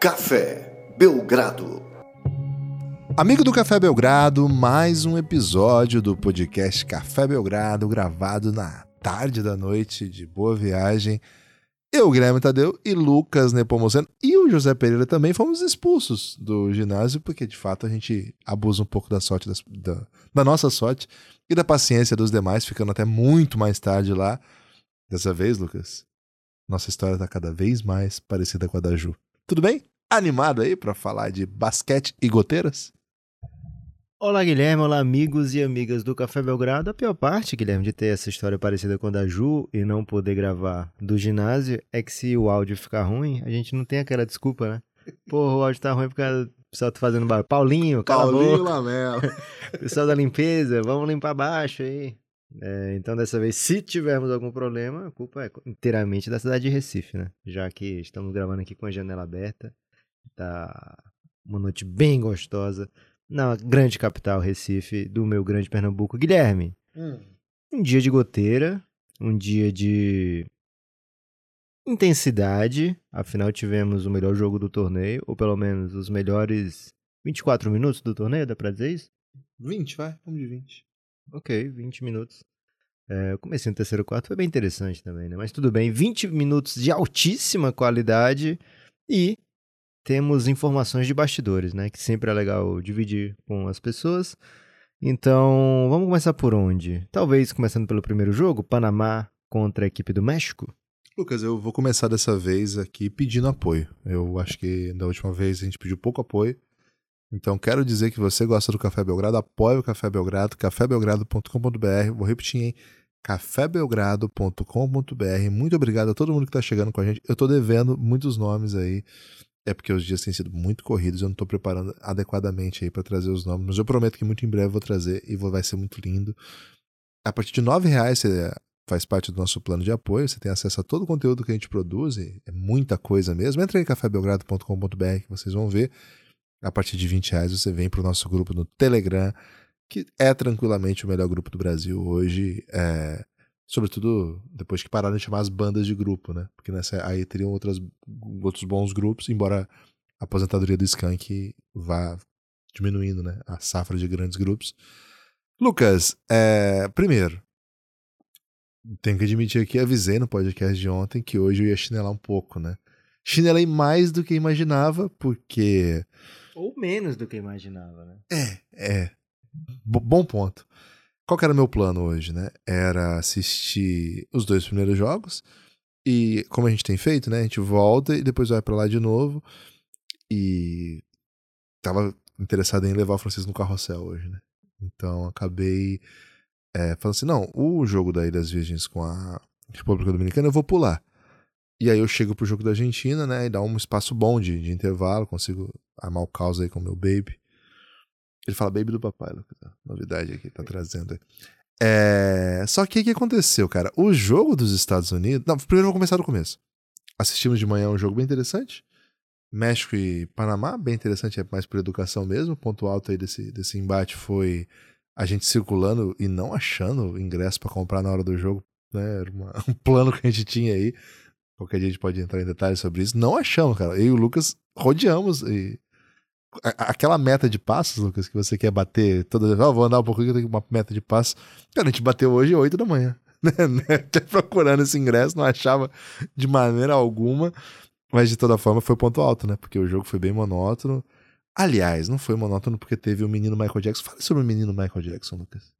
Café Belgrado. Amigo do Café Belgrado, mais um episódio do podcast Café Belgrado, gravado na tarde da noite de boa viagem. Eu, Guilherme Tadeu e Lucas Nepomuceno e o José Pereira também fomos expulsos do ginásio, porque de fato a gente abusa um pouco da sorte, das, da, da nossa sorte e da paciência dos demais, ficando até muito mais tarde lá. Dessa vez, Lucas, nossa história está cada vez mais parecida com a da Ju. Tudo bem? Animado aí para falar de basquete e goteiras? Olá, Guilherme. Olá, amigos e amigas do Café Belgrado. A pior parte, Guilherme, de ter essa história parecida com a da Ju e não poder gravar do ginásio é que se o áudio ficar ruim, a gente não tem aquela desculpa, né? Porra, o áudio tá ruim porque o pessoal tá fazendo barulho. Paulinho, cala Paulinho a boca. Lamelo. Pessoal da limpeza, vamos limpar baixo aí. É, então, dessa vez, se tivermos algum problema, a culpa é inteiramente da cidade de Recife, né? Já que estamos gravando aqui com a janela aberta. Tá uma noite bem gostosa na grande capital, Recife, do meu grande Pernambuco. Guilherme, Hum. um dia de goteira, um dia de intensidade. Afinal, tivemos o melhor jogo do torneio, ou pelo menos os melhores 24 minutos do torneio, dá pra dizer isso? 20, vai, vamos de 20. Ok, 20 minutos. É, eu comecei no terceiro quarto, foi bem interessante também, né? Mas tudo bem, 20 minutos de altíssima qualidade e temos informações de bastidores, né? Que sempre é legal dividir com as pessoas. Então, vamos começar por onde? Talvez começando pelo primeiro jogo, Panamá contra a equipe do México. Lucas, eu vou começar dessa vez aqui pedindo apoio. Eu acho que da última vez a gente pediu pouco apoio. Então quero dizer que você gosta do Café Belgrado, apoie o Café Belgrado, cafébelgrado.com.br. Vou repetir, hein? cafébelgrado.com.br. Muito obrigado a todo mundo que tá chegando com a gente. Eu tô devendo muitos nomes aí. É porque os dias têm sido muito corridos, eu não tô preparando adequadamente aí para trazer os nomes, mas eu prometo que muito em breve vou trazer e vou- vai ser muito lindo. A partir de R$ reais você faz parte do nosso plano de apoio, você tem acesso a todo o conteúdo que a gente produz, é muita coisa mesmo. Entra em cafébelgrado.com.br que vocês vão ver. A partir de 20 reais você vem para o nosso grupo no Telegram, que é tranquilamente o melhor grupo do Brasil hoje. é, sobretudo depois que pararam de chamar as bandas de grupo, né? Porque nessa aí teriam outras, outros bons grupos, embora a aposentadoria do Skank vá diminuindo, né? A safra de grandes grupos. Lucas, é, primeiro, tenho que admitir aqui, avisei no podcast de ontem que hoje eu ia chinelar um pouco, né? Chinelei mais do que imaginava, porque Ou menos do que imaginava, né? é, é. B- bom ponto. Qual que era o meu plano hoje, né? Era assistir os dois primeiros jogos. E como a gente tem feito, né? A gente volta e depois vai pra lá de novo. E tava interessado em levar o Francisco no carrossel hoje, né? Então acabei é, falando assim: não, o jogo da Ilhas Virgens com a República Dominicana eu vou pular. E aí eu chego pro jogo da Argentina, né? E dá um espaço bom de, de intervalo, consigo armar o caos aí com o meu baby. Ele fala baby do papai, Lucas. Novidade aqui, tá trazendo aí. É... Só que o que aconteceu, cara? O jogo dos Estados Unidos. Não, primeiro vou começar do começo. Assistimos de manhã um jogo bem interessante. México e Panamá, bem interessante, é mais por educação mesmo. O ponto alto aí desse, desse embate foi a gente circulando e não achando ingresso pra comprar na hora do jogo. Né? Era uma- um plano que a gente tinha aí. Qualquer dia a gente pode entrar em detalhes sobre isso. Não achamos, cara. Eu e o Lucas rodeamos e aquela meta de passos, Lucas, que você quer bater toda vez, ah, vou andar um pouquinho, eu tenho uma meta de passos. Cara, a gente bateu hoje 8 da manhã. Né? né? Até procurando esse ingresso, não achava de maneira alguma. Mas de toda forma foi ponto alto, né? Porque o jogo foi bem monótono. Aliás, não foi monótono porque teve o menino Michael Jackson. Fala sobre o menino Michael Jackson, Lucas.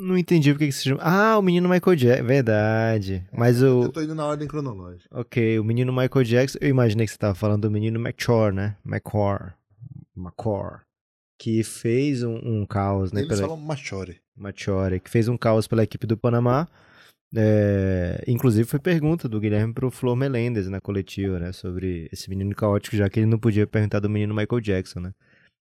Não entendi porque que se chama. Ah, o menino Michael Jackson. Verdade. Mas o. Eu tô indo na ordem cronológica. Ok, o menino Michael Jackson. Eu imaginei que você tava falando do menino McChor, né? McCor. McCor. Que fez um, um caos, né? Eles pela- falam Machore. Machore, que fez um caos pela equipe do Panamá. É, inclusive foi pergunta do Guilherme pro Flor Melendez na coletiva, né? Sobre esse menino caótico, já que ele não podia perguntar do menino Michael Jackson, né?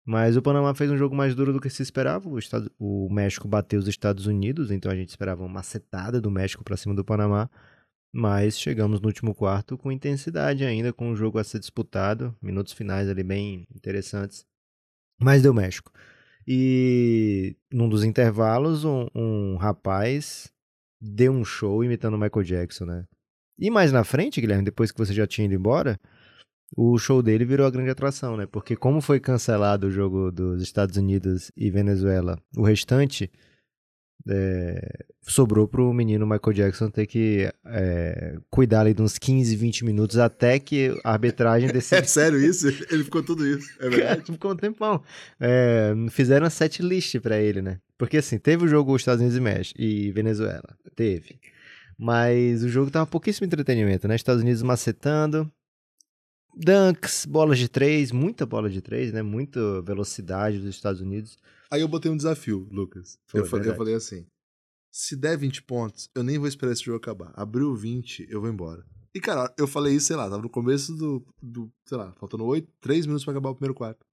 Mas o Panamá fez um jogo mais duro do que se esperava. O, Estado- o México bateu os Estados Unidos, então a gente esperava uma macetada do México pra cima do Panamá. Mas chegamos no último quarto com intensidade ainda, com o jogo a ser disputado, minutos finais ali bem interessantes. Mas deu México. E num dos intervalos, um, um rapaz deu um show imitando o Michael Jackson, né? E mais na frente, Guilherme, depois que você já tinha ido embora, o show dele virou a grande atração, né? Porque como foi cancelado o jogo dos Estados Unidos e Venezuela, o restante é, sobrou pro menino Michael Jackson ter que é, cuidar ali de uns 15, 20 minutos até que a arbitragem decide. É sério isso? Ele ficou tudo isso. É verdade? ficou um tempão. É, fizeram a set list pra ele, né? Porque assim, teve o jogo Estados Unidos e México e Venezuela. Teve. Mas o jogo tava pouquíssimo entretenimento, né? Estados Unidos macetando. Dunks, bolas de três, muita bola de três, né? Muita velocidade dos Estados Unidos. Aí eu botei um desafio, Lucas. Foi, eu, falei, eu falei assim: se der 20 pontos, eu nem vou esperar esse jogo acabar. Abriu 20, eu vou embora. E, cara, eu falei isso, sei lá, tava no começo do. do sei lá, faltando 8, 3 minutos pra acabar o primeiro quarto.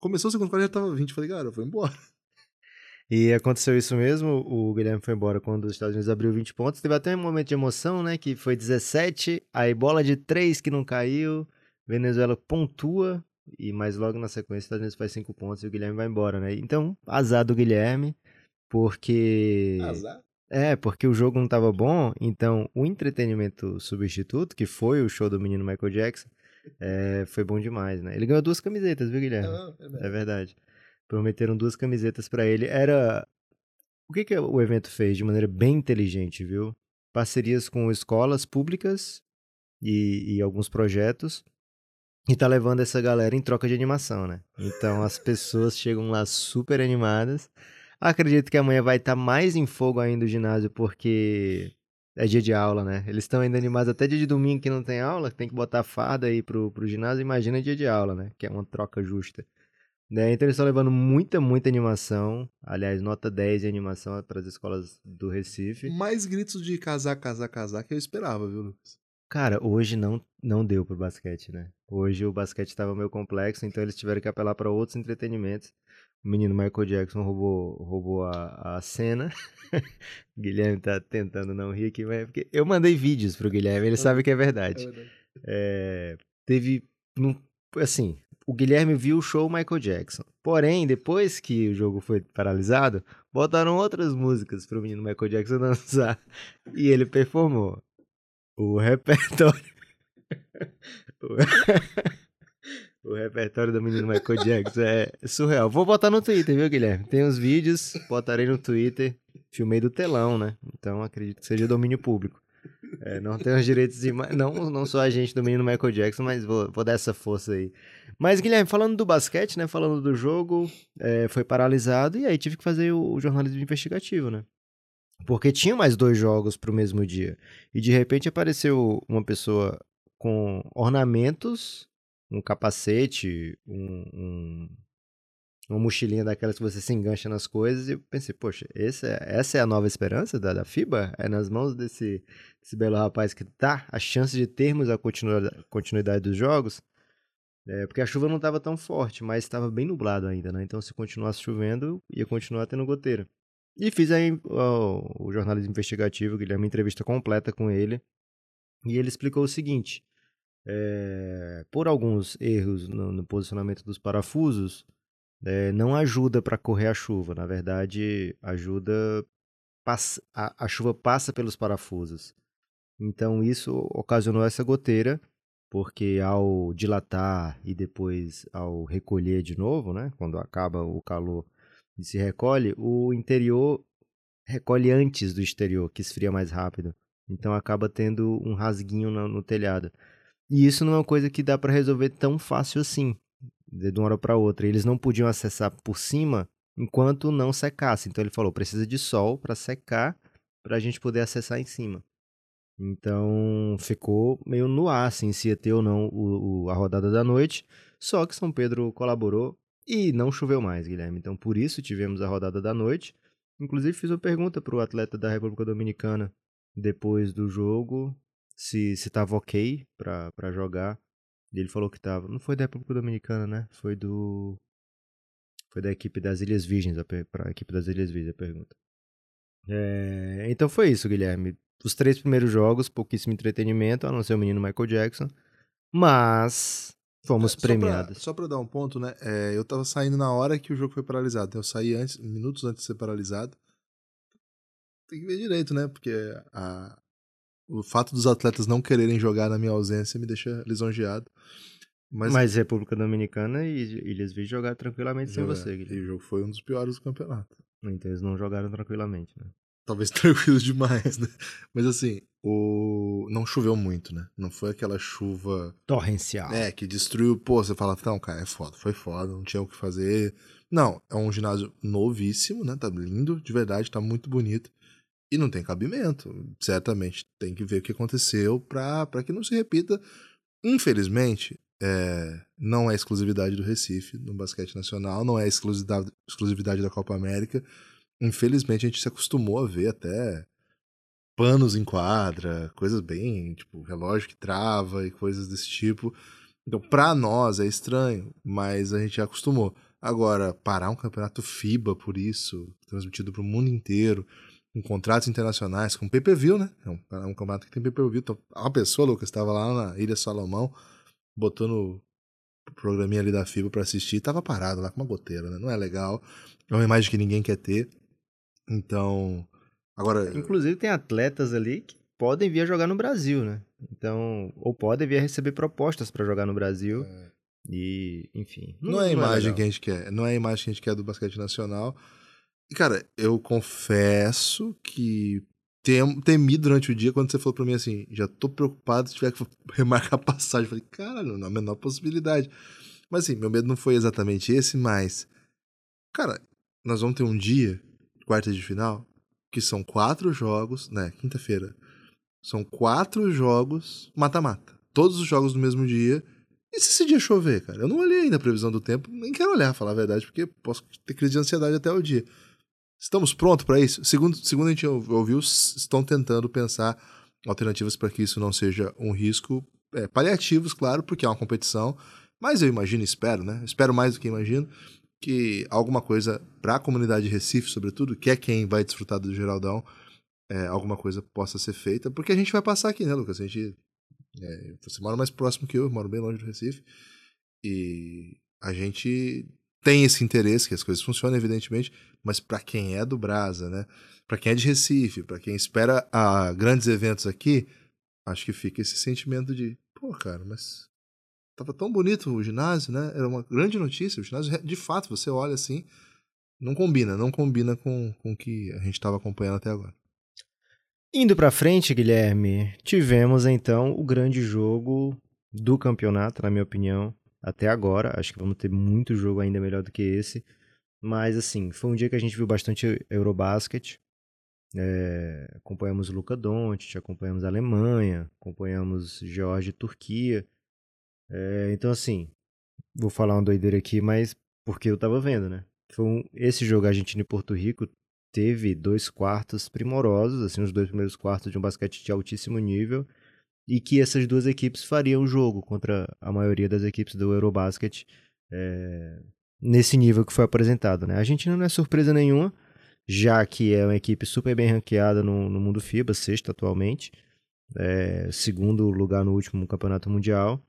Começou o segundo quarto, já tava 20. Falei, cara, eu vou embora. E aconteceu isso mesmo, o Guilherme foi embora quando os Estados Unidos abriu 20 pontos. Teve até um momento de emoção, né? Que foi 17, aí bola de 3 que não caiu, Venezuela pontua, e mais logo na sequência os Estados Unidos faz 5 pontos e o Guilherme vai embora, né? Então, azar do Guilherme, porque. Azar. É, porque o jogo não tava bom, então o entretenimento substituto, que foi o show do menino Michael Jackson, é, foi bom demais, né? Ele ganhou duas camisetas, viu, Guilherme? Não, é verdade. É verdade. Prometeram duas camisetas pra ele. Era. O que, que o evento fez de maneira bem inteligente, viu? Parcerias com escolas públicas e, e alguns projetos. E tá levando essa galera em troca de animação, né? Então as pessoas chegam lá super animadas. Acredito que amanhã vai estar mais em fogo ainda o ginásio, porque é dia de aula, né? Eles estão ainda animados até dia de domingo que não tem aula, tem que botar farda aí pro, pro ginásio. Imagina dia de aula, né? Que é uma troca justa. Né? Então eles estão levando muita, muita animação. Aliás, nota 10 de animação para as escolas do Recife. Mais gritos de casar, casar, casar que eu esperava, viu, Lucas? Cara, hoje não, não deu pro basquete, né? Hoje o basquete estava meio complexo, então eles tiveram que apelar para outros entretenimentos. O menino Michael Jackson roubou, roubou a, a cena. o Guilherme tá tentando não rir aqui, mas é porque eu mandei vídeos pro Guilherme, ele sabe que é verdade. É, teve. num- Assim, o Guilherme viu o show Michael Jackson. Porém, depois que o jogo foi paralisado, botaram outras músicas pro menino Michael Jackson dançar. E ele performou. O repertório. o... repertório do menino Michael Jackson é surreal. Vou botar no Twitter, viu, Guilherme? Tem os vídeos, botarei no Twitter. Filmei do telão, né? Então acredito que seja domínio público. É, não tenho os direitos de. Não, não sou agente do menino Michael Jackson, mas vou, vou dar essa força aí. Mas, Guilherme, falando do basquete, né? Falando do jogo, é, foi paralisado e aí tive que fazer o, o jornalismo investigativo, né? Porque tinha mais dois jogos pro mesmo dia. E de repente apareceu uma pessoa com ornamentos, um capacete, um, um- uma mochilinha daquelas que você se engancha nas coisas. E eu pensei, poxa, esse é- essa é a nova esperança da, da FIBA? É nas mãos desse, desse belo rapaz que tá a chance de termos a continuidade, continuidade dos jogos? É, porque a chuva não estava tão forte, mas estava bem nublado ainda, né? Então se continuasse chovendo, ia continuar tendo goteira. E fiz aí o jornalismo investigativo, Guilherme, uma entrevista completa com ele. E ele explicou o seguinte: é, por alguns erros no, no posicionamento dos parafusos, é, não ajuda para correr a chuva. Na verdade, ajuda. passa- a, a chuva passa pelos parafusos. Então, isso ocasionou essa goteira, porque ao dilatar e depois ao recolher de novo, né, quando acaba o calor e se recolhe, o interior recolhe antes do exterior, que esfria mais rápido. Então acaba tendo um rasguinho no, no telhado. E isso não é uma coisa que dá para resolver tão fácil assim, de uma hora para outra. Eles não podiam acessar por cima enquanto não secasse. Então ele falou: precisa de sol para secar, para a gente poder acessar em cima. Então ficou meio no ar, assim, se ia ter ou não o, o- a rodada da noite. Só que São Pedro colaborou e não choveu mais, Guilherme. Então por isso tivemos a rodada da noite. Inclusive fiz uma pergunta para o atleta da República Dominicana depois do jogo se estava ok para jogar. E ele falou que estava. Não foi da República Dominicana, né? Foi do. Foi da equipe das Ilhas Virgens, para a equipe das Ilhas Virgens a pergunta. É, então foi isso, Guilherme. Os três primeiros jogos, pouquíssimo entretenimento, a não ser o menino Michael Jackson. Mas fomos É, Só pra- premiados. Só pra dar um ponto, né? é, eu tava saindo na hora que o jogo foi paralisado. Eu saí antes, minutos antes de ser paralisado. Tem que ver direito, né? Porque a, O fato dos atletas não quererem jogar na minha ausência me deixa lisonjeado. Mas, Mas República Dominicana e Ilhas Virgens jogaram tranquilamente jogar. sem você, Guilherme. E o jogo foi um dos piores do campeonato. Então eles não jogaram tranquilamente, né? Talvez tranquilo demais, né? Mas assim, o... não choveu muito, né? Não foi aquela chuva. Torrencial. É, que destruiu. Pô, você fala, não, cara, é foda, foi foda, não tinha o que fazer. Não, é um ginásio novíssimo, né? Tá lindo, de verdade, tá muito bonito. E não tem cabimento. Certamente tem que ver o que aconteceu pra, pra que não se repita. Infelizmente, é, não é exclusividade do Recife no basquete nacional, não é exclusividade, exclusividade da Copa América. Infelizmente, a gente se acostumou a ver até panos em quadra, coisas bem, tipo, relógio que trava e coisas desse tipo. Então, para nós é estranho, mas a gente já acostumou. Agora, parar um campeonato FIBA por isso, transmitido para o mundo inteiro, com contratos internacionais, com pay-per-view, né? É um, é um campeonato que tem pay-per-view. Então, uma pessoa, Lucas, estava lá na Ilha Salomão, botou no programinha ali da FIBA para assistir, tava parado lá com uma goteira, né? Não é legal. É uma imagem que ninguém quer ter. Então, agora. Inclusive, tem atletas ali que podem vir a jogar no Brasil, né? Então, ou podem vir a receber propostas para jogar no Brasil. É. E, enfim. Não, não é a é imagem é que a gente quer. Não é a imagem que a gente quer do basquete nacional. E, cara, eu confesso que tem, temi durante o dia quando você falou pra mim assim: já tô preocupado se tiver que remarcar a passagem. Eu falei, caralho, não há a menor possibilidade. Mas assim, meu medo não foi exatamente esse, mas. Cara, nós vamos ter um dia, quarta de final, que são quatro jogos, né? Quinta-feira. São quatro jogos mata-mata. Todos os jogos no mesmo dia. E se esse dia chover, cara? Eu não olhei ainda a previsão do tempo, nem quero olhar, falar a verdade, porque posso ter crise de ansiedade até o dia. Estamos prontos para isso? Segundo, segundo a gente ouviu, estão tentando pensar alternativas para que isso não seja um risco. É, paliativos, claro, porque é uma competição. Mas eu imagino, espero, né? Espero mais do que imagino, que alguma coisa para a comunidade de Recife, sobretudo, que é quem vai desfrutar do Geraldão, é, alguma coisa possa ser feita, porque a gente vai passar aqui, né, Lucas? A gente. É, você mora mais próximo que eu, eu moro bem longe do Recife. E a gente tem esse interesse que as coisas funcionem, evidentemente, mas para quem é do Brasa, né? Para quem é de Recife, para quem espera a grandes eventos aqui, acho que fica esse sentimento de, pô, cara, mas tava tão bonito o ginásio, né? Era uma grande notícia, o ginásio, de fato, você olha assim, não combina, não combina com, com o que a gente estava acompanhando até agora. Indo para frente, Guilherme, tivemos então o grande jogo do campeonato, na minha opinião, até agora. Acho que vamos ter muito jogo ainda melhor do que esse. Mas, assim, foi um dia que a gente viu bastante Eurobasket. É, acompanhamos Luca Doncic, acompanhamos a Alemanha, acompanhamos Geórgia e Turquia. É, então, assim, vou falar uma doideira aqui, mas porque eu tava vendo, né? Foi um, esse jogo Argentina e Porto Rico teve dois quartos primorosos, assim, os dois primeiros quartos de um basquete de altíssimo nível e que essas duas equipes fariam o jogo contra a maioria das equipes do Eurobasket é, nesse nível que foi apresentado. Né? A Argentina não é surpresa nenhuma, já que é uma equipe super bem ranqueada no, no mundo FIBA, sexta atualmente, é, segundo lugar no último campeonato mundial.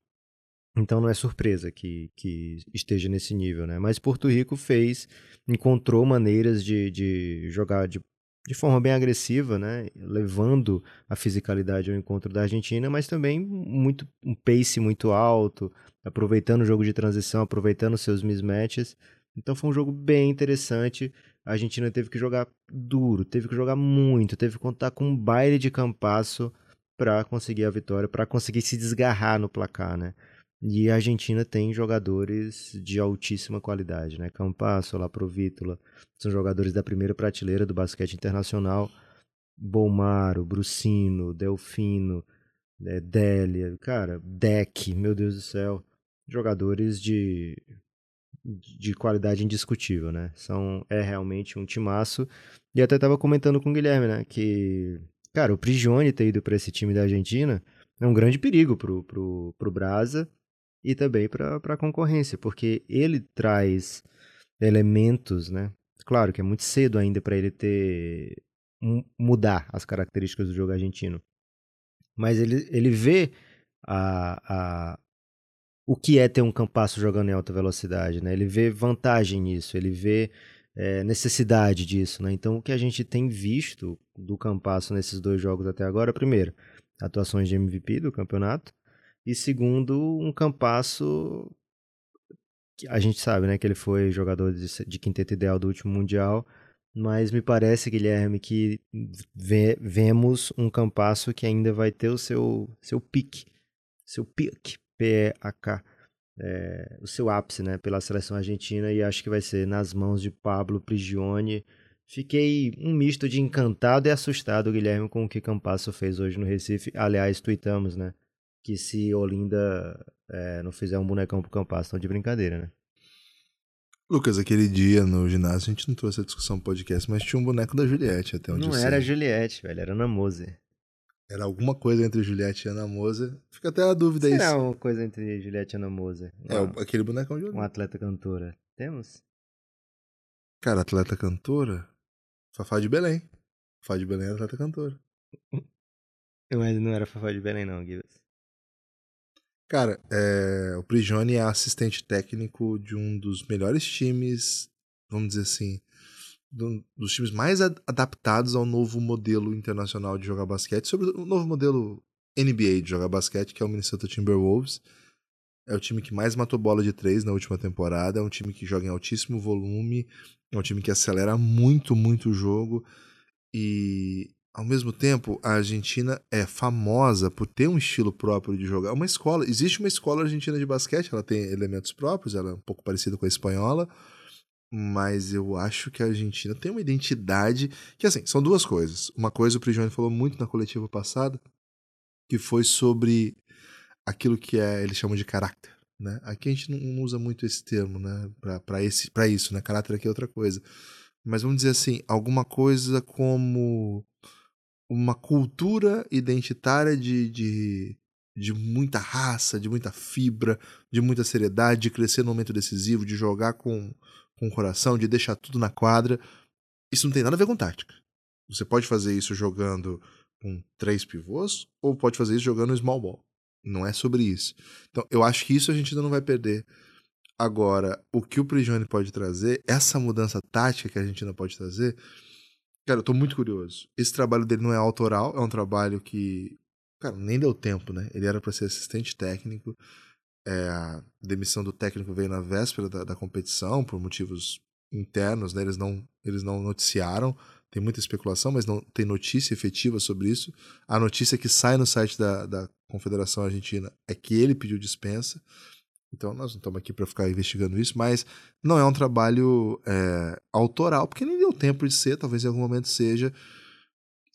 Então não é surpresa que, que esteja nesse nível, né? Mas Porto Rico fez, encontrou maneiras de, de jogar de de forma bem agressiva, né, levando a fisicalidade ao encontro da Argentina, mas também muito um pace muito alto, aproveitando o jogo de transição, aproveitando seus mismatches. Então foi um jogo bem interessante. A Argentina teve que jogar duro, teve que jogar muito, teve que contar com um baile de campasso para conseguir a vitória, para conseguir se desgarrar no placar, né? E a Argentina tem jogadores de altíssima qualidade, né? Campasso, Laprovítola, são jogadores da primeira prateleira do basquete internacional. Bomaro, Brucino, Delfino, é, Délia, cara, Deck, meu Deus do céu. Jogadores de, de qualidade indiscutível, né? São, é realmente um timaço. E até tava comentando com o Guilherme, né? Que, cara, o Prigione ter ido para esse time da Argentina é um grande perigo pro, pro, pro Brasa e também para a concorrência, porque ele traz elementos, né? Claro que é muito cedo ainda para ele ter mudar as características do jogo argentino, mas ele, ele vê a, a, o que é ter um campasso jogando em alta velocidade, né? Ele vê vantagem nisso, ele vê é, necessidade disso, né? Então o que a gente tem visto do campasso nesses dois jogos até agora, primeiro, atuações de MVP do campeonato. E segundo, um Campasso a gente sabe, né, que ele foi jogador de, de quinteto ideal do último Mundial, mas me parece, Guilherme, que vê, vemos um Campasso que ainda vai ter o seu, seu pique, seu pique, P-E-A-K, é, o seu ápice, né, pela seleção argentina e acho que vai ser nas mãos de Pablo Prigioni. Fiquei um misto de encantado e assustado, Guilherme, com o que Campasso fez hoje no Recife. Aliás, tweetamos, né, que se Olinda é, não fizer um bonecão pro Campasso, estão de brincadeira, né? Lucas, aquele dia no ginásio a gente não trouxe a discussão no podcast, mas tinha um boneco da Juliette até onde Não era a Juliette, velho, era Ana Moser. Era alguma coisa entre Juliette e Ana Moser. Fica até a dúvida aí. Será isso. uma coisa entre Juliette e Ana Moser? É, aquele bonecão de Um atleta cantora. Temos? Cara, atleta cantora? Fafá de Belém. Fafá de Belém é atleta cantora. Mas não era Fafá de Belém não, Gibbs. Cara, é, o Prigioni é assistente técnico de um dos melhores times, vamos dizer assim, do, dos times mais ad adaptados ao novo modelo internacional de jogar basquete, sobre o novo modelo NBA de jogar basquete, que é o Minnesota Timberwolves. É o time que mais matou bola de três na última temporada, é um time que joga em altíssimo volume, é um time que acelera muito, muito o jogo. E ao mesmo tempo, a Argentina é famosa por ter um estilo próprio de jogar. Uma escola, existe uma escola argentina de basquete, ela tem elementos próprios, ela é um pouco parecida com a espanhola, mas eu acho que a Argentina tem uma identidade que assim, são duas coisas. Uma coisa o Prigioni falou muito na coletiva passada, que foi sobre aquilo que é, eles chamam de caráter, né? Aqui a gente não usa muito esse termo, né, para esse para isso, né? Caráter aqui é outra coisa. Mas vamos dizer assim, alguma coisa como uma cultura identitária de, de, de muita raça, de muita fibra, de muita seriedade, de crescer no momento decisivo, de jogar com, com o coração, de deixar tudo na quadra. Isso não tem nada a ver com tática. Você pode fazer isso jogando com três pivôs ou pode fazer isso jogando small ball. Não é sobre isso. Então, eu acho que isso a gente ainda não vai perder. Agora, o que o Prigioni pode trazer, essa mudança tática que a gente ainda pode trazer, Cara, eu tô muito curioso. Esse trabalho dele não é autoral, é um trabalho que, cara, nem deu tempo, né? Ele era para ser assistente técnico. É, a demissão do técnico veio na véspera da, da competição por motivos internos, né? Eles não, eles não noticiaram. Tem muita especulação, mas não tem notícia efetiva sobre isso. A notícia que sai no site da, da Confederação Argentina é que ele pediu dispensa. Então nós não estamos aqui para ficar investigando isso, mas não é um trabalho é, autoral, porque nem deu tempo de ser, talvez em algum momento seja.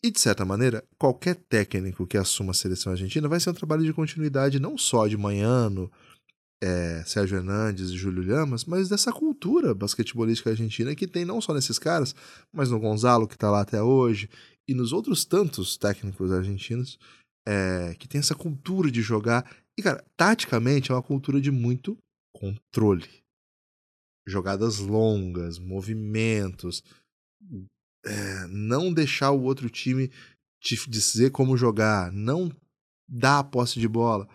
E de certa maneira, qualquer técnico que assuma a seleção argentina vai ser um trabalho de continuidade não só de Manhano, é, Sérgio Hernandes e Júlio Lamas, mas dessa cultura basquetebolística argentina que tem não só nesses caras, mas no Gonzalo, que está lá até hoje, e nos outros tantos técnicos argentinos é, que tem essa cultura de jogar e, cara, taticamente é uma cultura de muito controle. Jogadas longas, movimentos, é, não deixar o outro time te dizer como jogar, não dar a posse de bola.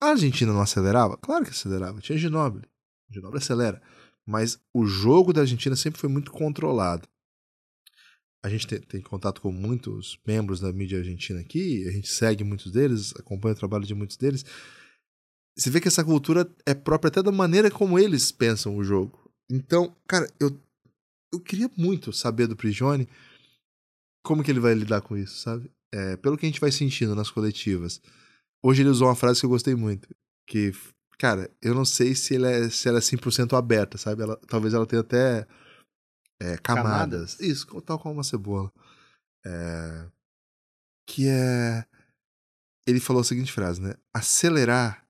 A Argentina não acelerava? Claro que acelerava. Tinha Ginóbili. Ginóbili acelera. Mas o jogo da Argentina sempre foi muito controlado. A gente tem, tem, contato com muitos membros da mídia argentina aqui, a gente segue muitos deles, acompanha o trabalho de muitos deles. Você vê que essa cultura é própria até da maneira como eles pensam o jogo. Então, cara, eu, eu queria muito saber do Prigione como que ele vai lidar com isso, sabe? É, pelo que a gente vai sentindo nas coletivas. Hoje ele usou uma frase que eu gostei muito, que, cara, eu não sei se, ele é, se ela é 100% aberta, sabe? Ela, talvez ela tenha até é, camadas. camadas. Isso, tal como uma cebola. É, que é... Ele falou a seguinte frase, né? Acelerar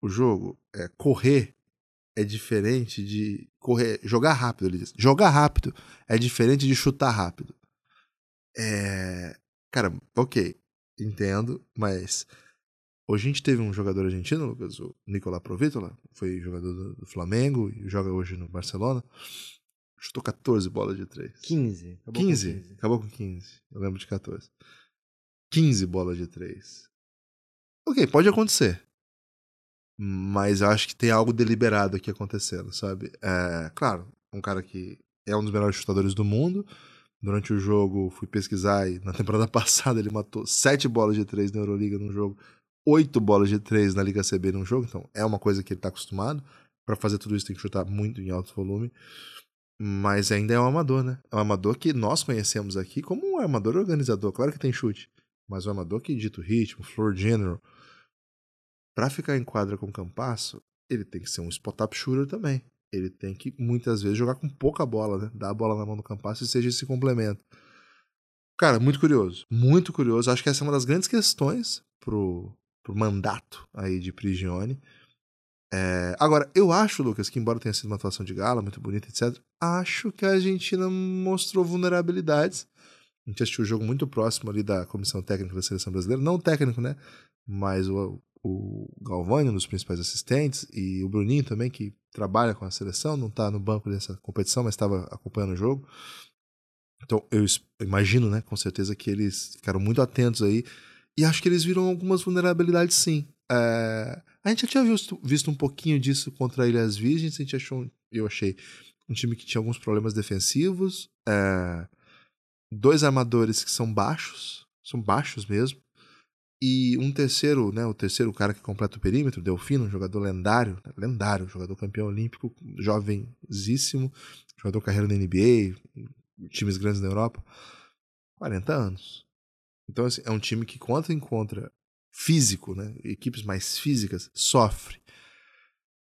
o jogo, é, correr é diferente de correr, jogar rápido, ele diz. Jogar rápido é diferente de chutar rápido. É, cara, ok, entendo, mas hoje a gente teve um jogador argentino, Lucas, o Nicolás Provítola, foi jogador do, Flamengo e joga hoje no Barcelona. Chutou 14 bolas de 3. 15. Acabou 15. Com 15. Acabou com 15. Eu lembro de 14. 15 bolas de 3. Ok, pode acontecer. Mas eu acho que tem algo deliberado aqui acontecendo, sabe? É, claro, um cara que é um dos melhores chutadores do mundo, Durante o jogo, fui pesquisar e na temporada passada ele matou sete bolas de três na Euroliga num jogo, oito bolas de três na Liga CB num jogo, então é uma coisa que ele está acostumado. Para fazer tudo isso tem que chutar muito em alto volume. Mas ainda é um amador, né? É um amador que nós conhecemos aqui como um amador organizador. Claro que tem chute, mas um amador que dita o ritmo, floor general. Para ficar em quadra com o Campasso, ele tem que ser um spot-up shooter também. Ele tem que, muitas vezes, jogar com pouca bola, né? Dar a bola na mão do Campasso e seja esse complemento. Cara, muito curioso. Muito curioso. Acho que essa é uma das grandes questões pro, pro mandato aí de Prigione. É, agora, eu acho, Lucas, que embora tenha sido uma atuação de gala, muito bonita, etc., acho que a Argentina mostrou vulnerabilidades. A gente assistiu o jogo muito próximo ali da comissão técnica da seleção brasileira, não técnico, né? Mas o, o Galvani, um dos principais assistentes, e o Bruninho também, que trabalha com a seleção, não está no banco dessa competição, mas estava acompanhando o jogo. Então, eu imagino, né, com certeza, que eles ficaram muito atentos aí. E acho que eles viram algumas vulnerabilidades, sim. É... A gente já tinha visto, visto, um pouquinho disso contra Ilhas Virgens. A gente achou, eu achei, um time que tinha alguns problemas defensivos. É... Dois armadores que são baixos, são baixos mesmo. E um terceiro, né, o terceiro cara que completa o perímetro, Delfino, um jogador lendário, lendário, jogador campeão olímpico, jovenzíssimo, jogador carreira na NBA, times grandes na Europa, 40 anos. Então, assim, é um time que, quando encontra físico, né, equipes mais físicas, sofre.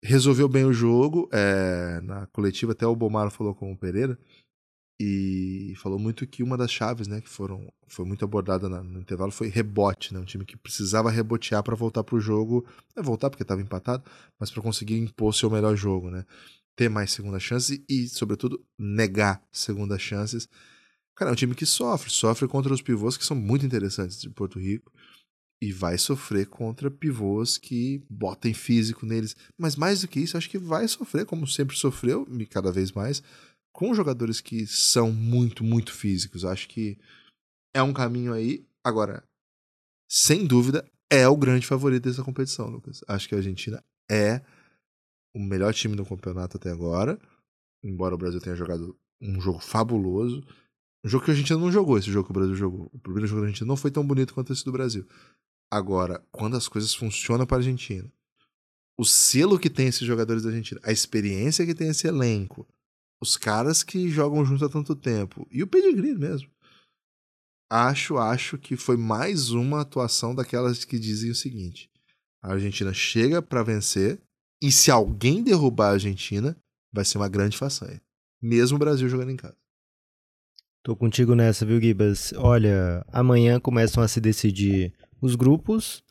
Resolveu bem o jogo, é, na coletiva até o Bomaro falou com o Pereira, e falou muito que uma das chaves, né, que foram foi muito abordada no intervalo foi rebote, né, um time que precisava rebotear para voltar para o jogo, não é voltar porque estava empatado, mas para conseguir impor seu melhor jogo, né, ter mais segunda chance e, sobretudo, negar segundas chances. Cara, é um time que sofre, sofre contra os pivôs que são muito interessantes de Porto Rico e vai sofrer contra pivôs que botem físico neles, mas mais do que isso, acho que vai sofrer como sempre sofreu e cada vez mais com jogadores que são muito, muito físicos. Acho que é um caminho aí. Agora, sem dúvida, é o grande favorito dessa competição, Lucas. Acho que a Argentina é o melhor time do campeonato até agora. Embora o Brasil tenha jogado um jogo fabuloso. Um jogo que a Argentina não jogou, esse jogo que o Brasil jogou. O primeiro jogo da Argentina não foi tão bonito quanto esse do Brasil. Agora, quando as coisas funcionam para a Argentina, o selo que tem esses jogadores da Argentina, a experiência que tem esse elenco, os caras que jogam junto há tanto tempo. E o pedigree mesmo. Acho, acho que foi mais uma atuação daquelas que dizem o seguinte: a Argentina chega para vencer e se alguém derrubar a Argentina, vai ser uma grande façanha. Mesmo o Brasil jogando em casa. Tô contigo nessa, viu, Gibas? Olha, amanhã começam a se decidir os grupos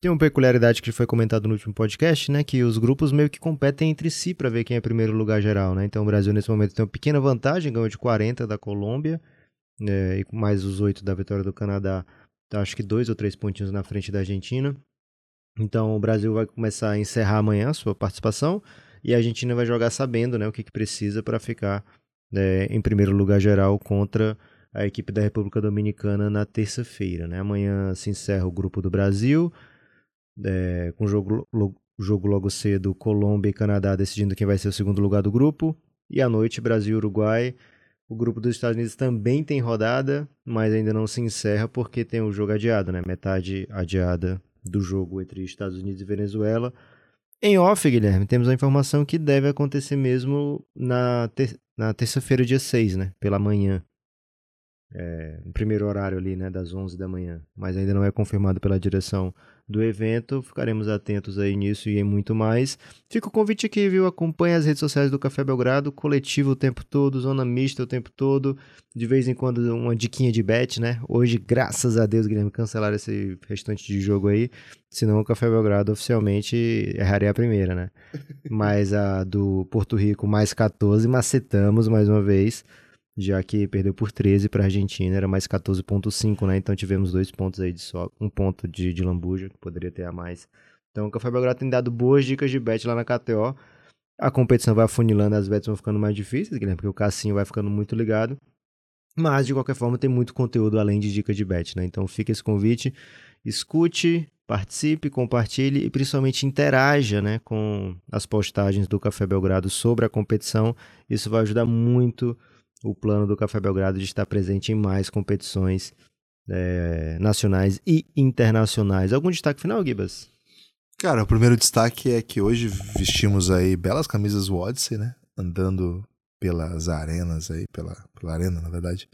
tem uma peculiaridade que foi comentado no último podcast, né? Que os grupos meio que competem entre si para ver quem é primeiro lugar geral, né? Então o Brasil nesse momento tem uma pequena vantagem, ganhou de 40 da Colômbia, né, e mais os 8 da vitória do Canadá, acho que dois ou três pontinhos na frente da Argentina. Então o Brasil vai começar a encerrar amanhã a sua participação e a Argentina vai jogar sabendo né, o que, que precisa para ficar né, em primeiro lugar geral contra a equipe da República Dominicana na terça-feira. Né? Amanhã se encerra o grupo do Brasil é, com jogo, jogo logo cedo, Colômbia e Canadá decidindo quem vai ser o segundo lugar do grupo. E à noite, Brasil e Uruguai. O grupo dos Estados Unidos também tem rodada, mas ainda não se encerra porque tem o jogo adiado, né? Metade adiada do jogo entre Estados Unidos e Venezuela. Em off, Guilherme, temos a informação que deve acontecer mesmo na, ter na terça-feira, dia 6, né? Pela manhã é, no primeiro horário ali, né, das 11 da manhã, mas ainda não é confirmado pela direção do evento. Ficaremos atentos aí nisso e em muito mais. Fica o convite aqui, viu? Acompanhe as redes sociais do Café Belgrado, coletivo o tempo todo, zona mista o tempo todo, de vez em quando uma diquinha de bet, né? Hoje, graças a Deus, Guilherme, cancelaram esse restante de jogo aí, senão o Café Belgrado oficialmente erraria a primeira, né? Mas a do Porto Rico mais 14, macetamos mais uma vez já que perdeu por 13 para a Argentina, era mais 14.5, né? Então tivemos dois pontos aí de só, um ponto de, de lambuja, que poderia ter a mais. Então o Café Belgrado tem dado boas dicas de bet lá na KTO. A competição vai afunilando, as bets vão ficando mais difíceis, né? porque o Cassinho vai ficando muito ligado. Mas, de qualquer forma, tem muito conteúdo além de dicas de bet, né? Então fica esse convite, escute, participe, compartilhe e principalmente interaja né, com as postagens do Café Belgrado sobre a competição. Isso vai ajudar muito o plano do Café Belgrado de estar presente em mais competições é, nacionais e internacionais. Algum destaque final, Gibas? Cara, o primeiro destaque é que hoje vestimos aí belas camisas Odyssey, né? Andando pelas arenas aí, pela, pela arena, na verdade,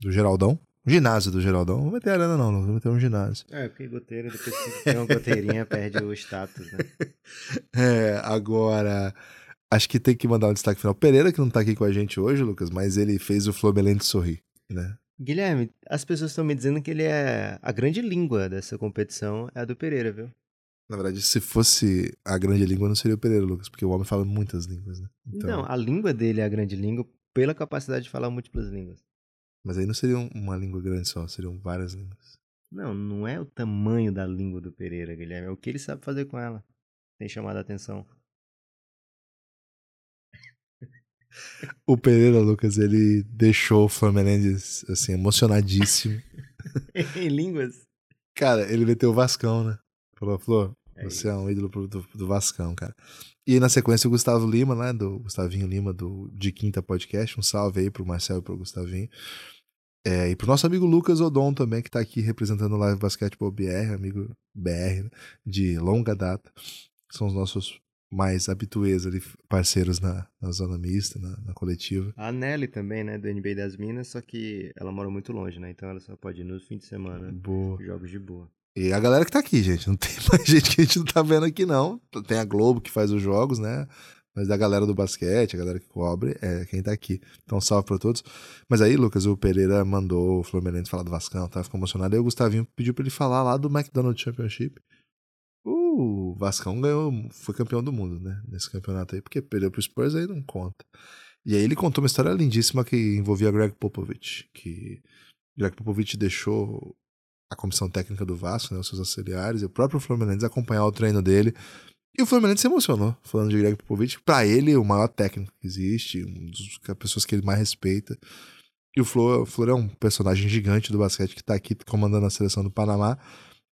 do Geraldão. Ginásio do Geraldão. Não vou meter arena, não, não vou meter um ginásio. É, porque goteira, depois se tem uma goteirinha, perde o status, né? É, agora. Acho que tem que mandar um destaque final. Pereira, que não tá aqui com a gente hoje, Lucas, mas ele fez o Flomelente sorrir, né? Guilherme, as pessoas estão me dizendo que ele é. A grande língua dessa competição é a do Pereira, viu? Na verdade, se fosse a grande língua, não seria o Pereira, Lucas, porque o homem fala muitas línguas, né? Então... Não, a língua dele é a grande língua pela capacidade de falar múltiplas línguas. Mas aí não seria uma língua grande só, seriam várias línguas. Não, não é o tamanho da língua do Pereira, Guilherme, é o que ele sabe fazer com ela. Tem chamado a atenção. O Pereira, Lucas, ele deixou o Fluminense assim, emocionadíssimo. em línguas? Cara, ele meteu o Vascão, né? Falou, Flor, é você é um ídolo do, do Vascão, cara. E na sequência o Gustavo Lima, né? Do Gustavinho Lima, do De Quinta Podcast. Um salve aí pro Marcelo e pro Gustavinho. É, e pro nosso amigo Lucas Odon também, que tá aqui representando o Live Basketball BR, amigo BR, né, de longa data. São os nossos mais habituês ali, parceiros na, na zona mista, na, na, coletiva. A Nelly também, né, do NBA das Minas, só que ela mora muito longe, né? Então ela só pode ir no fim de semana. Boa. Jogos de boa. E a galera que tá aqui, gente. Não tem mais gente que a gente não tá vendo aqui, não. Tem a Globo que faz os jogos, né? Mas da galera do basquete, a galera que cobre, é quem tá aqui. Então, salve pra todos. Mas aí, Lucas, o Pereira mandou o Fluminense falar do Vascão, tá? Ficou emocionado. Aí o Gustavinho pediu pra ele falar lá do McDonald's Championship. O Vascão ganhou, foi campeão do mundo, né? Nesse campeonato aí, porque perdeu pro Spurs aí não conta. E aí ele contou uma história lindíssima que envolvia Greg Popovich, que Greg Popovich deixou a comissão técnica do Vasco, né, os seus auxiliares, e o próprio Fluminense acompanhar o treino dele. E o Fluminense se emocionou, falando de Greg Popovich, para ele, o maior técnico que existe, um dos pessoas que ele mais respeita. E o Flor, o Flor é um personagem gigante do basquete que tá aqui comandando a seleção do Panamá.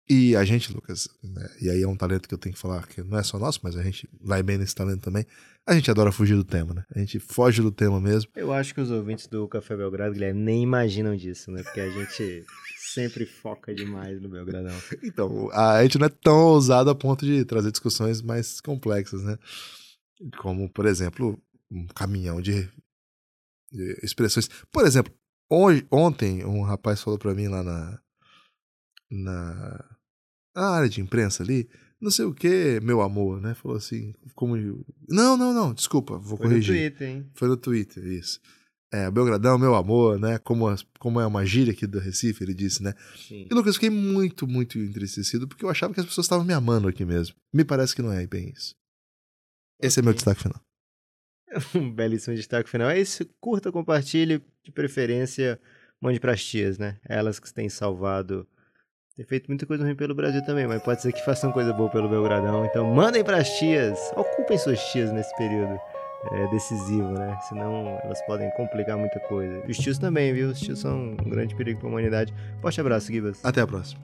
E a gente, Lucas, né, e aí é um talento que eu tenho que falar que não é só nosso, mas a gente vai bem nesse talento também. A gente adora fugir do tema, né? A gente foge do tema mesmo. Eu acho que os ouvintes do Café Belgrado, Guilherme, nem imaginam disso, né? Porque a gente sempre foca demais no Belgradão. Então, a gente não é tão ousado a ponto de trazer discussões mais complexas, né? Como, por exemplo, um caminhão de, de expressões. Por exemplo, hoje, ontem um rapaz falou para mim lá na, na, na área de imprensa ali, não sei o que, meu amor, né? Falou assim, como. Não, não, não, desculpa, vou Foi corrigir. Foi no Twitter, hein? Foi no Twitter, isso. É, Belgradão, meu amor, né? Como, como é uma gíria aqui do Recife, ele disse, né? Sim. E Lucas, fiquei muito, muito entristecido porque eu achava que as pessoas estavam me amando aqui mesmo. Me parece que não é bem isso. Esse okay. é meu destaque final. Um belíssimo destaque final. É isso. Curta, compartilhe, de preferência, mande pras tias, né? Elas que têm salvado. Tem feito muita coisa ruim pelo Brasil também, mas pode ser que façam coisa boa pelo Belgradão. Então mandem pras tias. Ocupem suas tias nesse período é, decisivo, né? Senão elas podem complicar muita coisa. E os tios também, viu? Os tios são um grande perigo para a humanidade. Forte abraço, Gibas. Até a próxima.